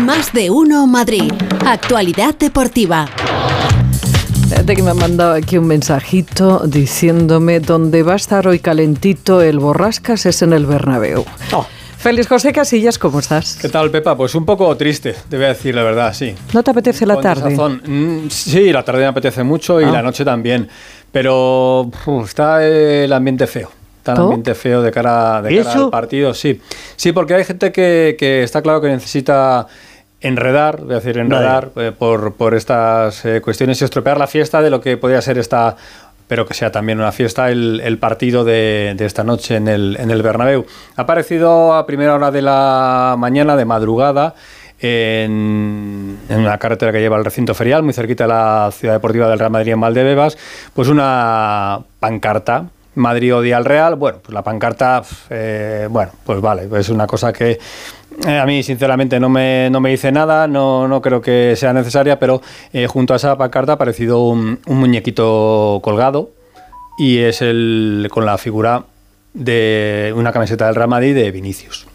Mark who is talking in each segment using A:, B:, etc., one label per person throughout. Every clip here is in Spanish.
A: Más de uno Madrid. Actualidad deportiva.
B: De que me ha mandado aquí un mensajito diciéndome dónde va a estar hoy calentito el Borrascas es en el Bernabéu.
C: Oh.
B: Félix José Casillas, ¿cómo estás?
C: ¿Qué tal, Pepa? Pues un poco triste, te voy a decir la verdad, sí.
B: ¿No te apetece la
C: Con
B: tarde?
C: Mm, sí, la tarde me apetece mucho y
B: Ah.
C: la noche también. Pero uf, está el ambiente feo.
B: ¿Todo?
C: ambiente feo de cara, de
D: ¿Y
C: cara al partido, sí. Sí, porque hay gente que, que está claro que necesita enredar, voy a decir enredar, eh, por, por estas eh, cuestiones y estropear la fiesta de lo que podría ser esta pero que sea también una fiesta el, el partido de, de esta noche en el, en el Bernabéu. Ha aparecido a primera hora de la mañana, de madrugada, en, en una carretera que lleva al recinto ferial, muy cerquita de la ciudad deportiva del Real Madrid en Valdebebas, pues una pancarta. Madrid odia al Real. Bueno, pues la pancarta, eh, bueno, pues vale, es una cosa que eh, a mí sinceramente no me, no me dice nada, no, no creo que sea necesaria, pero eh, junto a esa pancarta ha aparecido un, un muñequito colgado y es el con la figura de una camiseta del Real Madrid de Vinicius.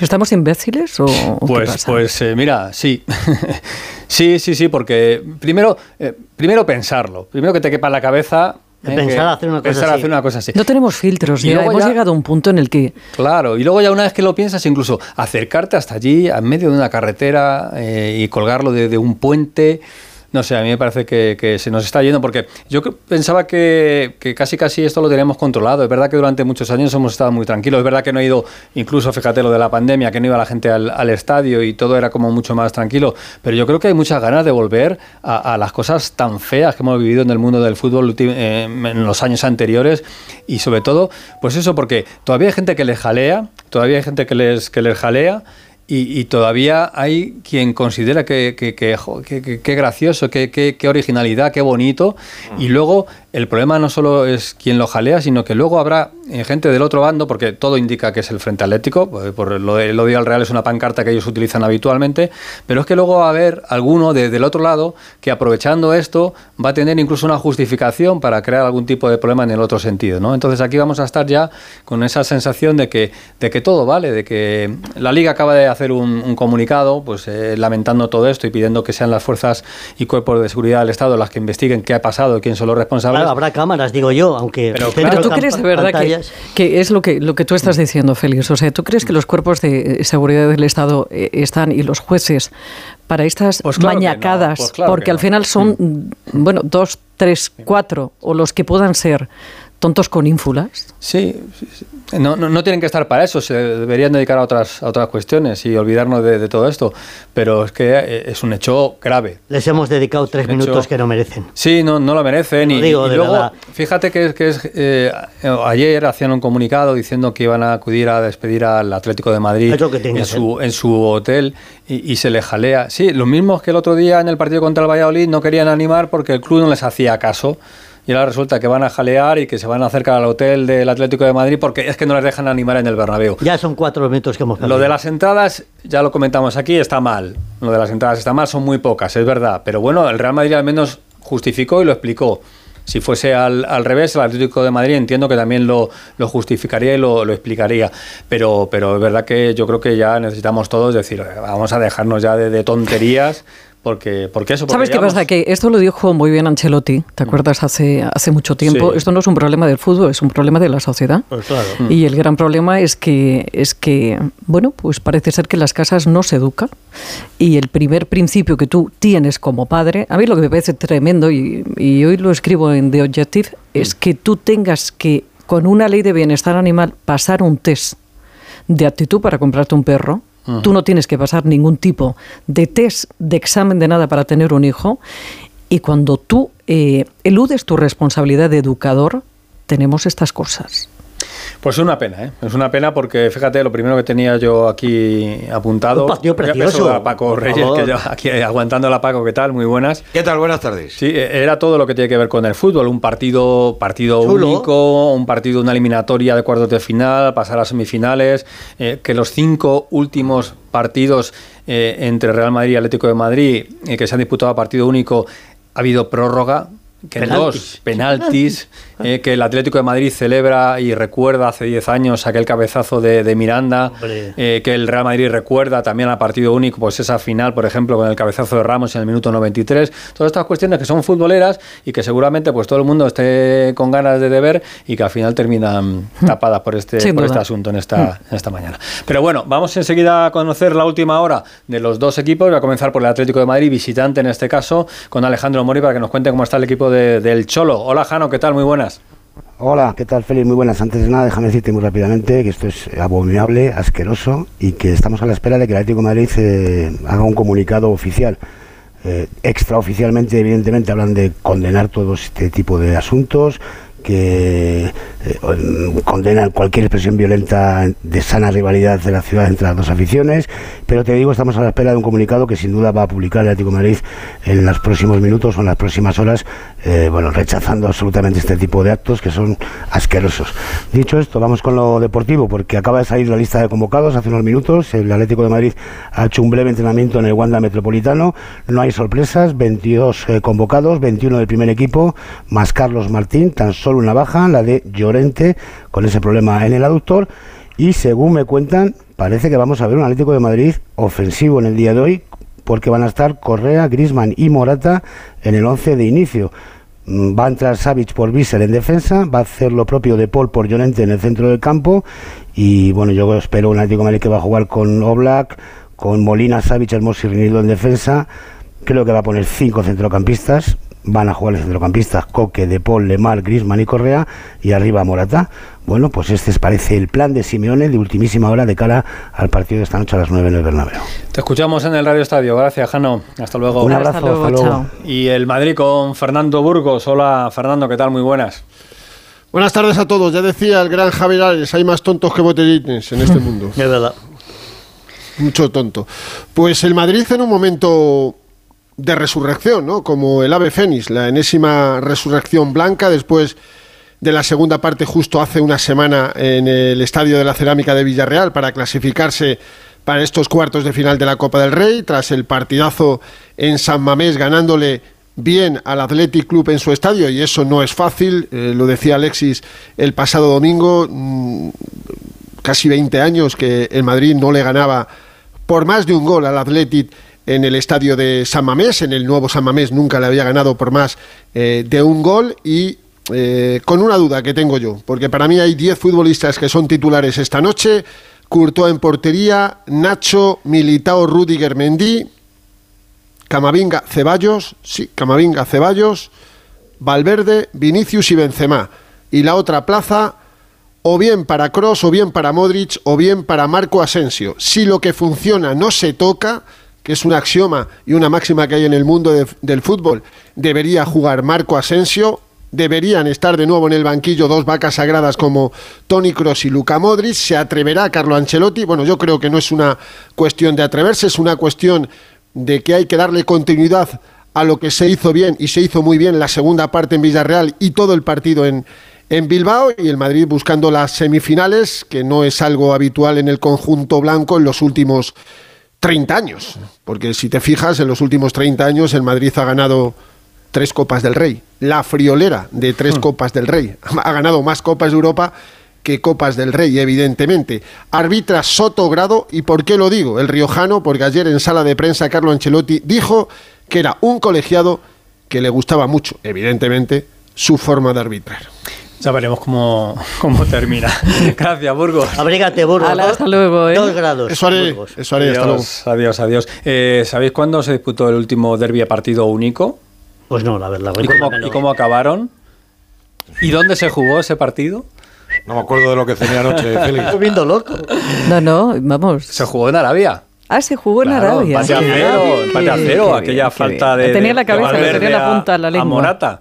B: ¿Estamos imbéciles o, o qué
C: Pues,
B: pasa?
C: pues eh, mira, sí. sí, sí, sí, porque primero, primero pensarlo, primero que te quepa en la cabeza. Eh,
D: Pensar hacer una cosa
C: pensar
D: así.
C: hacer una cosa así.
B: No tenemos filtros,
C: Y
B: hemos
C: ya-
B: llegado a un punto en el que
C: Claro, y luego ya una vez que lo piensas, incluso acercarte hasta allí, en medio de una carretera eh, y colgarlo de, de un puente. No sé, a mí me parece que, se nos está yendo porque yo pensaba que, casi casi esto lo teníamos controlado. Es verdad que durante muchos años hemos estado muy tranquilos. Es verdad que no ha ido, incluso fíjate lo de la pandemia, que no iba la gente al, estadio y todo era como mucho más tranquilo. Pero yo creo que hay muchas ganas de volver a, las cosas tan feas que hemos vivido en el mundo del fútbol eh, en los años anteriores y sobre todo, pues eso, porque todavía hay gente que les jalea, todavía hay gente que les, que les jalea. Y, y todavía hay quien considera que, que, que, que- que- gracioso, que, originalidad, qué bonito. Y luego el problema no solo es quien lo jalea, sino que luego habrá eh, gente del otro bando, porque todo indica que es el Frente Atlético, pues, por lo del odio al Real es una pancarta que ellos utilizan habitualmente, pero es que luego va a haber alguno de- del otro lado que aprovechando esto va a tener incluso una justificación para crear algún tipo de problema en el otro sentido. ¿no? Entonces aquí vamos a estar ya con esa sensación de que, de que todo vale, de que la Liga acaba de hacer un, un comunicado pues eh, lamentando todo esto y pidiendo que sean las fuerzas y cuerpos de seguridad del Estado las que investiguen qué ha pasado y quién son los responsables.
D: Claro, habrá cámaras, digo yo, aunque...
C: Pero claro,
B: tú crees de verdad que, que es lo que, lo que tú estás diciendo, Félix. O sea, ¿tú crees que los cuerpos de seguridad del Estado eh, están y los jueces para estas
C: Pues claro que no,
B: mañacadas?
C: pues claro
B: porque
C: que
B: al
C: no.
B: final son, bueno, dos, tres, cuatro, o los que puedan ser tontos con ínfulas.
C: Sí, sí, sí. No, no, no tienen que estar para eso, se deberían dedicar a otras, a otras cuestiones y olvidarnos de, de todo esto. Pero es que eh, es un hecho grave.
D: Les hemos dedicado tres
C: hecho-
D: minutos que no merecen.
C: Sí, no, no lo merecen.
D: Lo
C: y,
D: digo,
C: y
D: de
C: luego,
D: verdad.
C: fíjate que, es- que es, eh, ayer hacían un comunicado diciendo que iban a acudir a despedir al Atlético de Madrid
D: que
C: en,
D: que
C: su, en su hotel y, y se le jalea. Sí, lo mismo que el otro día en el partido contra el Valladolid no querían animar porque el club no les hacía caso. Y ahora resulta que van a jalear y que se van a acercar al hotel del Atlético de Madrid porque es que no les dejan animar en el Bernabéu.
D: Ya son cuatro minutos que hemos
C: Lo de las entradas, ya lo comentamos aquí, está mal. Lo de las entradas está mal, son muy pocas, es verdad. Pero bueno, el Real Madrid al menos justificó y lo explicó. Si fuese al, al revés, el Atlético de Madrid entiendo que también lo, lo justificaría y lo, lo explicaría. Pero, pero es verdad que yo creo que ya necesitamos todos decir, "Oye, vamos a dejarnos ya de, de tonterías. Porque, porque eso, porque
B: ¿Sabes qué pasa? Que esto lo dijo muy bien Ancelotti, ¿te acuerdas? Hace, hace mucho tiempo.
C: Sí.
B: Esto no es un problema del fútbol, es un problema de la sociedad.
D: Pues claro.
B: Y el gran problema es que, es que, bueno, pues parece ser que en las casas no se educa. Y el primer principio que tú tienes como padre, a mí lo que me parece tremendo, y, y hoy lo escribo en The Objective, es que tú tengas que, con una ley de bienestar animal, pasar un test de actitud para comprarte un perro. Tú no tienes que pasar ningún tipo de test, de examen, de nada para tener un hijo. Y cuando tú eh, eludes tu responsabilidad de educador, tenemos estas cosas.
C: Pues es una pena, ¿eh? Es una pena porque, fíjate, lo primero que tenía yo aquí apuntado...
D: Un partido precioso,
C: a Paco Reyes, que lleva aquí aguantando la Paco, ¿qué tal? Muy buenas.
E: ¿Qué tal? Buenas tardes.
C: Sí, eh, era todo lo que tiene que ver con el fútbol, un partido, partido
D: Chulo.
C: único, un partido, una eliminatoria de cuartos de final, pasar a semifinales, eh, que los cinco últimos partidos eh, entre Real Madrid y Atlético de Madrid, eh, que se han disputado a partido único, ha habido prórroga. que dos penaltis, eh, que el Atlético de Madrid celebra y recuerda hace 10 años aquel cabezazo de, de Miranda, eh, que el Real Madrid recuerda también al partido único, pues esa final, por ejemplo, con el cabezazo de Ramos en el minuto 93. Todas estas cuestiones que son futboleras y que seguramente pues todo el mundo esté con ganas de ver y que al final terminan tapadas por este,
B: Sin
C: por
B: duda.
C: este asunto en esta, en esta mañana. Pero bueno, vamos enseguida a conocer la última hora de los dos equipos. Voy a comenzar por el Atlético de Madrid, visitante en este caso, con Alejandro Mori para que nos cuente cómo está el equipo de- del Cholo. Hola Jano, ¿qué tal? Muy buenas.
E: Hola, ¿qué tal Félix? Muy buenas. Antes de nada, déjame decirte muy rápidamente que esto es abominable, asqueroso y que estamos a la espera de que el Atlético de Madrid eh, haga un comunicado oficial. Eh, extraoficialmente, evidentemente, hablan de condenar todo este tipo de asuntos, que eh, condenan cualquier expresión violenta de sana rivalidad de la ciudad entre las dos aficiones, pero te digo, estamos a la espera de un comunicado que sin duda va a publicar el Atlético de Madrid en los próximos minutos o en las próximas horas, eh, bueno, rechazando absolutamente este tipo de actos que son asquerosos. Dicho esto, vamos con lo deportivo, porque acaba de salir la lista de convocados hace unos minutos, el Atlético de Madrid ha hecho un breve entrenamiento en el Wanda Metropolitano, no hay sorpresas, 22 eh, convocados, 21 del primer equipo, más Carlos Martín, tan solo una baja, la de Llorente, con ese problema en el aductor, y según me cuentan, parece que vamos a ver un Atlético de Madrid ofensivo en el día de hoy, porque van a estar Correa, Grisman y Morata en el 11 de inicio. Mm, Va a entrar Savic por Bissell en defensa, va a hacer lo propio de Paul por Llorente en el centro del campo y bueno, yo espero un Atlético de Madrid que va a jugar con Oblak, con Molina, Savic, Hermoso y Rinildo en defensa. Creo que va a poner cinco centrocampistas. Van a jugar los centrocampistas Coque, De Paul, Lemar, Grisman y Correa y arriba Morata. Bueno, pues este es, parece el plan de Simeone de ultimísima hora de cara al partido de esta noche a las 9 en el Bernabéu.
C: Te escuchamos en el Radio Estadio. Gracias, Jano. Hasta luego.
E: Un
B: Hasta
E: abrazo,
B: luego,
E: hasta luego.
C: Y el Madrid con Fernando Burgos. Hola, Fernando, ¿qué tal? Muy buenas.
F: Buenas tardes a todos. Ya decía el gran Javier Ares, hay más tontos que botellines en este mundo.
D: Es verdad.
F: Mucho tonto. Pues el Madrid en un momento de resurrección, ¿no? Como el ave fénix, la enésima resurrección blanca después de la segunda parte justo hace una semana en el Estadio de la Cerámica de Villarreal para clasificarse para estos cuartos de final de la Copa del Rey, tras el partidazo en San Mamés ganándole bien al Athletic Club en su estadio y eso no es fácil, eh, lo decía Alexis el pasado domingo, mm, casi 20 años que el Madrid no le ganaba por más de un gol al Athletic en el estadio de San Mamés, en el nuevo San Mamés nunca le había ganado por más eh, de un gol y eh, con una duda que tengo yo, porque para mí hay 10 futbolistas que son titulares esta noche, Courtois en portería, Nacho, Militao, Rudiger, Mendy, Camavinga, Ceballos, sí, Camavinga, Ceballos, Valverde, Vinicius y Benzema. Y la otra plaza, o bien para Cross, o bien para Modric, o bien para Marco Asensio. Si lo que funciona no se toca, que es un axioma y una máxima que hay en el mundo de- del fútbol, debería jugar Marco Asensio. Deberían estar de nuevo en el banquillo dos vacas sagradas como Tony Cross y Luca Modric. ¿Se atreverá Carlo Ancelotti? Bueno, yo creo que no es una cuestión de atreverse, es una cuestión de que hay que darle continuidad a lo que se hizo bien y se hizo muy bien la segunda parte en Villarreal y todo el partido en, en Bilbao y el Madrid buscando las semifinales, que no es algo habitual en el conjunto blanco en los últimos 30 años. Porque si te fijas, en los últimos 30 años el Madrid ha ganado tres Copas del Rey. La friolera de tres Copas del Rey. Ha ganado más Copas de Europa que Copas del Rey, evidentemente. Arbitra Soto Grado, ¿y por qué lo digo? El riojano, porque ayer en sala de prensa Carlo Ancelotti dijo que era un colegiado que le gustaba mucho, evidentemente, su forma de arbitrar.
C: Ya veremos cómo, cómo termina. Gracias, Burgos.
D: Abrígate, Burgos.
B: Hasta luego, ¿eh?
D: Dos grados.
F: Eso haré,
D: Burgos.
F: eso haré, hasta luego.
C: Adiós, adiós. Eh, ¿Sabéis cuándo se disputó el último derbi a partido único?
D: Pues no, la verdad.
C: ¿Y cómo, y cómo acabaron? ¿Y dónde se jugó ese partido?
G: No me acuerdo de lo que cené anoche, Félix.
D: Estoy viendo loco.
B: No, no, vamos.
C: Se jugó en Arabia.
B: Ah, se jugó en
C: Claro,
B: Arabia.
C: Empate a cero, empate a cero, aquella falta de.
B: Tenía la cabeza, tenía la
C: a-
B: punta la
C: A
B: lengua.
C: Morata.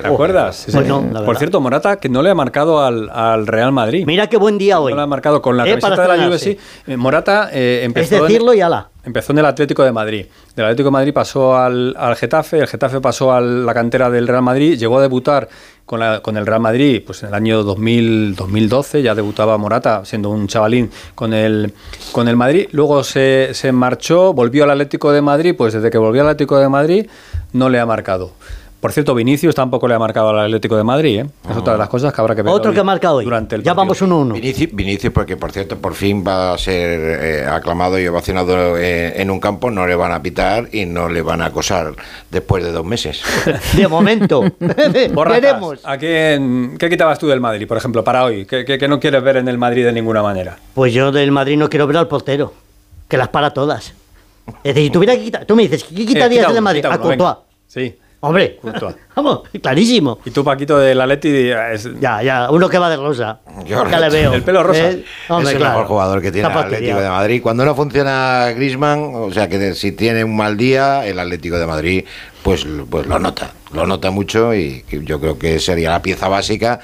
C: ¿Te acuerdas? Sí,
D: Pues
C: sí. Por cierto, Morata, que no le ha marcado al, al Real Madrid.
D: Mira qué buen día hoy.
C: No le ha marcado con la
D: Eh,
C: camiseta de la Juve, sí. Eh, Morata eh,
D: Es
C: empezó. en-
D: decirlo y ala.
C: Empezó en el Atlético de Madrid. Del Atlético de Madrid pasó al, al Getafe, el Getafe pasó a la cantera del Real Madrid, llegó a debutar con, la- con el Real Madrid pues en el año 2000, 2012, ya debutaba Morata siendo un chavalín con el, con el Madrid. Luego se, se marchó, volvió al Atlético de Madrid, pues desde que volvió al Atlético de Madrid no le ha marcado. Por cierto, Vinicius tampoco le ha marcado al Atlético de Madrid, ¿eh? Es otra de las cosas que habrá que ver.
D: Otro
C: hoy
D: que ha marcado hoy.
C: Durante el
D: ya
C: partido.
D: vamos 1-1.
G: Vinicius, Vinicius, porque por cierto, por fin va a ser eh, aclamado y ovacionado eh, en un campo, no le van a pitar y no le van a acosar después de dos meses.
D: De momento. Veremos.
C: ¿a quién, ¿Qué quitabas tú del Madrid, por ejemplo, para hoy? ¿Qué, qué- qué no quieres ver en el Madrid de ninguna manera?
D: Pues yo del Madrid no quiero ver al portero, que las para todas. Es decir, si tuviera que quitar, tú me dices, ¿qué
C: Eh,
D: quitarías
C: quita
D: del
C: uno,
D: Madrid?
C: quita
D: A
C: uno,
D: Courtois.
C: venga. Sí.
D: Hombre, vamos, clarísimo.
C: Y tú, Paquito, del Atleti, es-
D: Ya, ya, uno que va de rosa.
G: Yo-
D: ya le veo.
C: El pelo rosa.
D: ¿Eh? Hombre,
G: es el
D: claro.
G: mejor jugador que tiene el Atlético
D: fastidiado.
G: de Madrid. Cuando no funciona Griezmann, o sea que si tiene un mal día, el Atlético de Madrid pues, pues lo nota, lo nota mucho y que yo creo que sería la pieza básica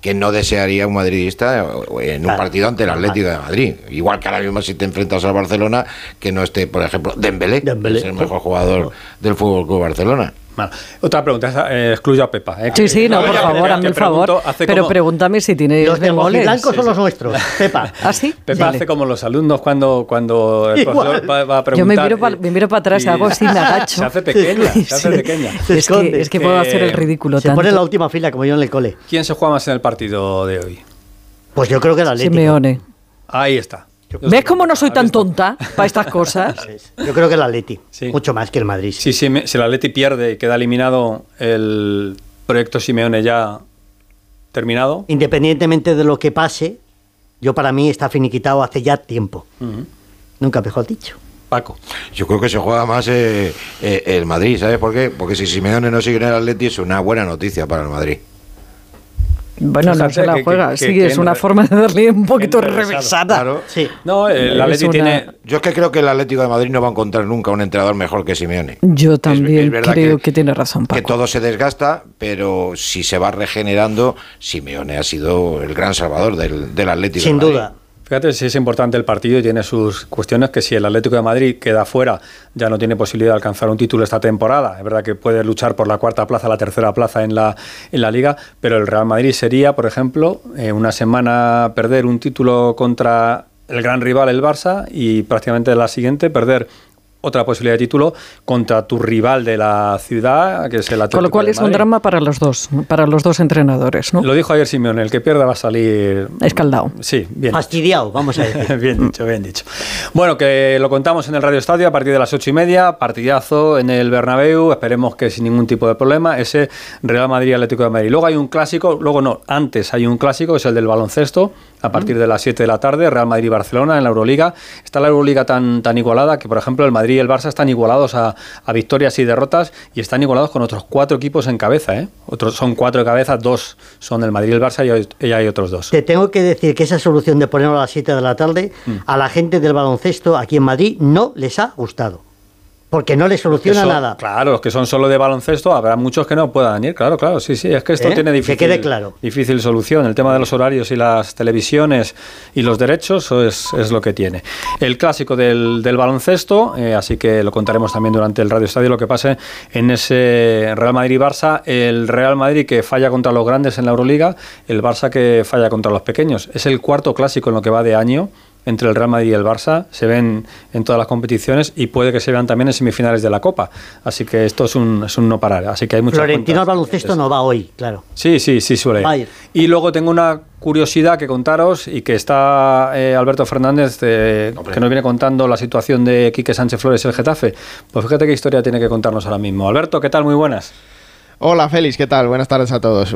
G: que no desearía un madridista en un
D: Claro.
G: partido ante el Atlético de Madrid. Igual que ahora mismo si te enfrentas al Barcelona, que no esté, por ejemplo, Dembélé,
D: Dembélé.
G: que es el mejor jugador del Fútbol Club Barcelona.
C: Otra pregunta, eh, excluyo a Pepa. eh,
B: Sí, sí, no, por favor, hazme el favor. Pero
C: como-
B: pregúntame si tiene
D: Los de
B: goles.
D: blancos
C: Sí,
D: son
C: sí.
D: los nuestros. Pepa.
B: ¿Ah, sí?
C: Pepa hace como los alumnos cuando, cuando el
D: Igual.
C: profesor va, va a
B: Yo me
C: preguntar.
B: miro, pa- me miro para atrás y hago así, me agacho.
C: Se hace pequeña, se hace pequeña.
D: Se
B: Es que, es que puedo hacer el ridículo
D: Se
B: tanto.
D: pone en la última fila, como yo en el cole.
C: ¿Quién se juega más en el partido de hoy?
D: Pues yo creo que el Atlético.
B: Simeone.
C: Ahí está.
B: ¿Ves cómo no soy tan tonta para estas cosas?
D: Yo creo que el Atleti.
C: Sí.
D: Mucho más que el Madrid.
C: Si, si, me- si el Atleti pierde y queda eliminado el proyecto Simeone ya terminado,
D: Independientemente de lo que pase, yo para mí está finiquitado hace ya tiempo.
C: Ujú.
D: Nunca mejor dicho.
C: Paco.
G: Yo creo que se juega más eh, eh, el Madrid, ¿sabes por qué? Porque si Simeone no sigue en el Atleti es una buena noticia para el Madrid.
B: Bueno, no se la
C: que-
B: juega.
C: que-
B: sí,
C: que
B: es una
C: re-
B: forma de darle un poquito revesada.
G: Claro.
D: Sí.
C: No, el
B: Es
C: Atleti
B: una-
C: tiene.
G: Yo es que creo que el Atlético de Madrid no va a encontrar nunca un entrenador mejor que Simeone.
B: Yo
G: Es-
B: también
G: es verdad
B: creo que, tiene razón,
G: Que
B: Paco.
G: todo se desgasta, pero si se va regenerando, Simeone ha sido el gran salvador del, del Atlético
D: Sin
G: de Madrid.
D: duda.
C: Fíjate si es importante el partido y tiene sus cuestiones que si el Atlético de Madrid queda fuera ya no tiene posibilidad de alcanzar un título esta temporada. Es verdad que puede luchar por la cuarta plaza, la tercera plaza en la, en la liga, pero el Real Madrid sería, por ejemplo, eh, una semana perder un título contra el gran rival, el Barça, y prácticamente la siguiente perder otra posibilidad de título contra tu rival de la ciudad, que es el Atlético
B: Con lo cual
C: de
B: es un
C: Madrid.
B: drama para los dos, para los dos entrenadores, ¿no?
C: Lo dijo ayer Simeone, el que pierda va a salir...
B: Escaldado.
C: Sí, bien.
D: Fastidiado, vamos a decir.
C: bien dicho, bien dicho. Bueno, que lo contamos en el Radio Estadio a partir de las ocho y media, partidazo en el Bernabéu, esperemos que sin ningún tipo de problema, ese Real Madrid-Atlético de Madrid. Luego hay un clásico, luego no, antes hay un clásico, que es el del baloncesto, a partir de las 7 de la tarde, Real Madrid-Barcelona en la Euroliga. Está la Euroliga tan, tan igualada que, por ejemplo, el Madrid y el Barça están igualados a, a victorias y derrotas y están igualados con otros cuatro equipos en cabeza. ¿eh? Otros, son cuatro de cabeza, dos son el Madrid y el Barça y hay, y hay otros dos.
D: Te tengo que decir que esa solución de ponerlo a las 7 de la tarde
C: Mm.
D: a la gente del baloncesto aquí en Madrid no les ha gustado. Porque no
C: que
D: soluciona
C: son-
D: nada.
C: Claro, los que son solo de baloncesto, habrá muchos que no puedan ir, claro, claro, sí, sí, es que esto
D: ¿Eh?
C: tiene
D: Que
C: difícil,
D: quede claro.
C: difícil solución. El tema de los horarios y las televisiones y los derechos eso es, es lo que tiene. El clásico del, del baloncesto, eh, así que lo contaremos también durante el Radio Estadio, lo que pase en ese Real Madrid-Barça, el Real Madrid que falla contra los grandes en la Euroliga, el Barça que falla contra los pequeños. Es el cuarto clásico en lo que va de año entre el Real Madrid y el Barça, se ven en todas las competiciones y puede que se vean también en semifinales de la Copa. Así que esto es un, es un no parar. Así que hay muchas
D: Florentino al baloncesto no va hoy, claro.
C: Sí, sí, sí suele. ir.
D: Va a ir.
C: Y luego tengo una curiosidad que contaros y que está eh, Alberto Fernández, eh, que nos viene contando la situación de Quique Sánchez Flores y el Getafe. Pues fíjate qué historia tiene que contarnos ahora mismo. Alberto, ¿qué tal? Muy buenas.
H: Hola Félix, ¿qué tal? Buenas tardes a todos.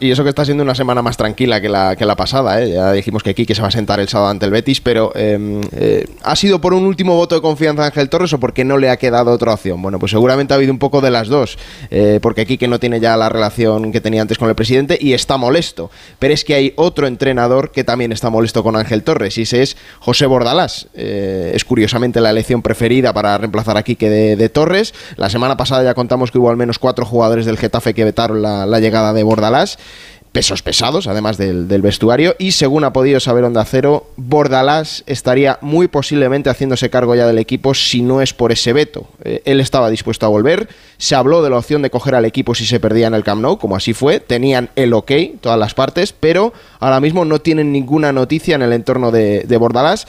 H: Y eso que está siendo una semana más tranquila que la, que la pasada, ¿eh? ya dijimos que Quique se va a sentar el sábado ante el Betis, pero eh, eh, ¿ha sido por un último voto de confianza a Ángel Torres o porque no le ha quedado otra opción? Bueno, pues seguramente ha habido un poco de las dos, eh, porque Quique no tiene ya la relación que tenía antes con el presidente y está molesto, pero es que hay otro entrenador que también está molesto con Ángel Torres y ese es José Bordalás. Eh, es curiosamente la elección preferida para reemplazar a Quique de, de Torres. La semana pasada ya contamos que hubo al menos cuatro jugadores del Getafe que vetaron la, llegada de Bordalás. Pesos pesados, además del, del vestuario. Y según ha podido saber Onda Cero, Bordalás estaría muy posiblemente haciéndose cargo ya del equipo si no es por ese veto. Eh, él estaba dispuesto a volver. Se habló de la opción de coger al equipo si se perdía en el Camp Nou, como así fue. Tenían el ok, todas las partes, pero ahora mismo no tienen ninguna noticia en el entorno de, de Bordalás.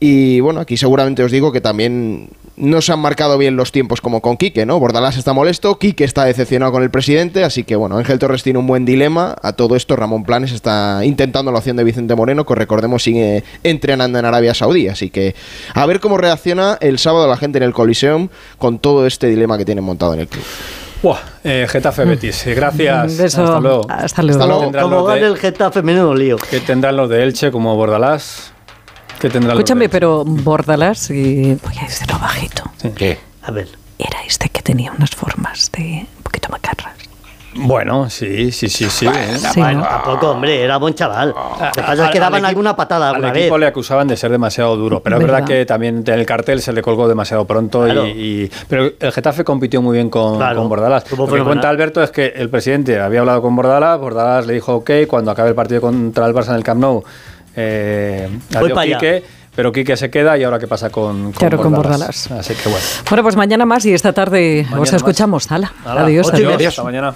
H: Y bueno, aquí seguramente os digo que también no se han marcado bien los tiempos como con Quique, ¿no? Bordalás está molesto, Quique está decepcionado con el presidente, así que bueno, Ángel Torres tiene un buen dilema. A todo esto, Ramón Planes está intentando la opción de Vicente Moreno, que recordemos sigue entrenando en Arabia Saudí. Así que a ver cómo reacciona el sábado la gente en el Coliseum con todo este dilema que tienen montado en el club.
C: Buah, eh, Getafe Betis, eh, gracias.
B: Un beso.
C: Hasta luego.
B: Hasta luego.
H: Hasta luego.
D: Como gane el Getafe, menudo lío.
C: ¿Qué tendrán los de Elche como Bordalás? ¿Qué tendrán
B: Escúchame, pero Bordalás, y voy a decirlo bajito,
G: ¿Qué?
D: A ver.
B: era este que tenía unas formas de un poquito macarras.
C: Bueno, sí, sí, sí, sí. ¿eh?
B: Sí,
D: Bueno,
B: ¿no?
D: tampoco, hombre, era buen chaval. Lo que pasa es
C: Al-
D: que
C: al
D: daban
C: equipo-
D: alguna patada
C: Al
D: alguna
C: equipo
D: vez.
C: le acusaban de ser demasiado duro, pero es
B: ¿Verdad?
C: verdad que también en el cartel se le colgó demasiado pronto.
D: Claro.
C: Y, pero el Getafe compitió muy bien con,
D: Claro.
C: con Bordalás.
D: Estuvo
C: Lo que cuenta Alberto es que el presidente había hablado con Bordalás, Bordalás le dijo ok, cuando acabe el partido contra el Barça en el Camp Nou, eh,
D: Voy
C: adiós,
D: pa' allá.
C: Quique, pero Quique se queda y ahora qué pasa con, con
B: Claro, con
C: Bordalás.
B: Bordalás.
C: Así que bueno.
B: Bueno, pues mañana más y esta tarde
C: Mañana
B: os escuchamos. Hala, adiós, adiós.
C: Hasta mañana.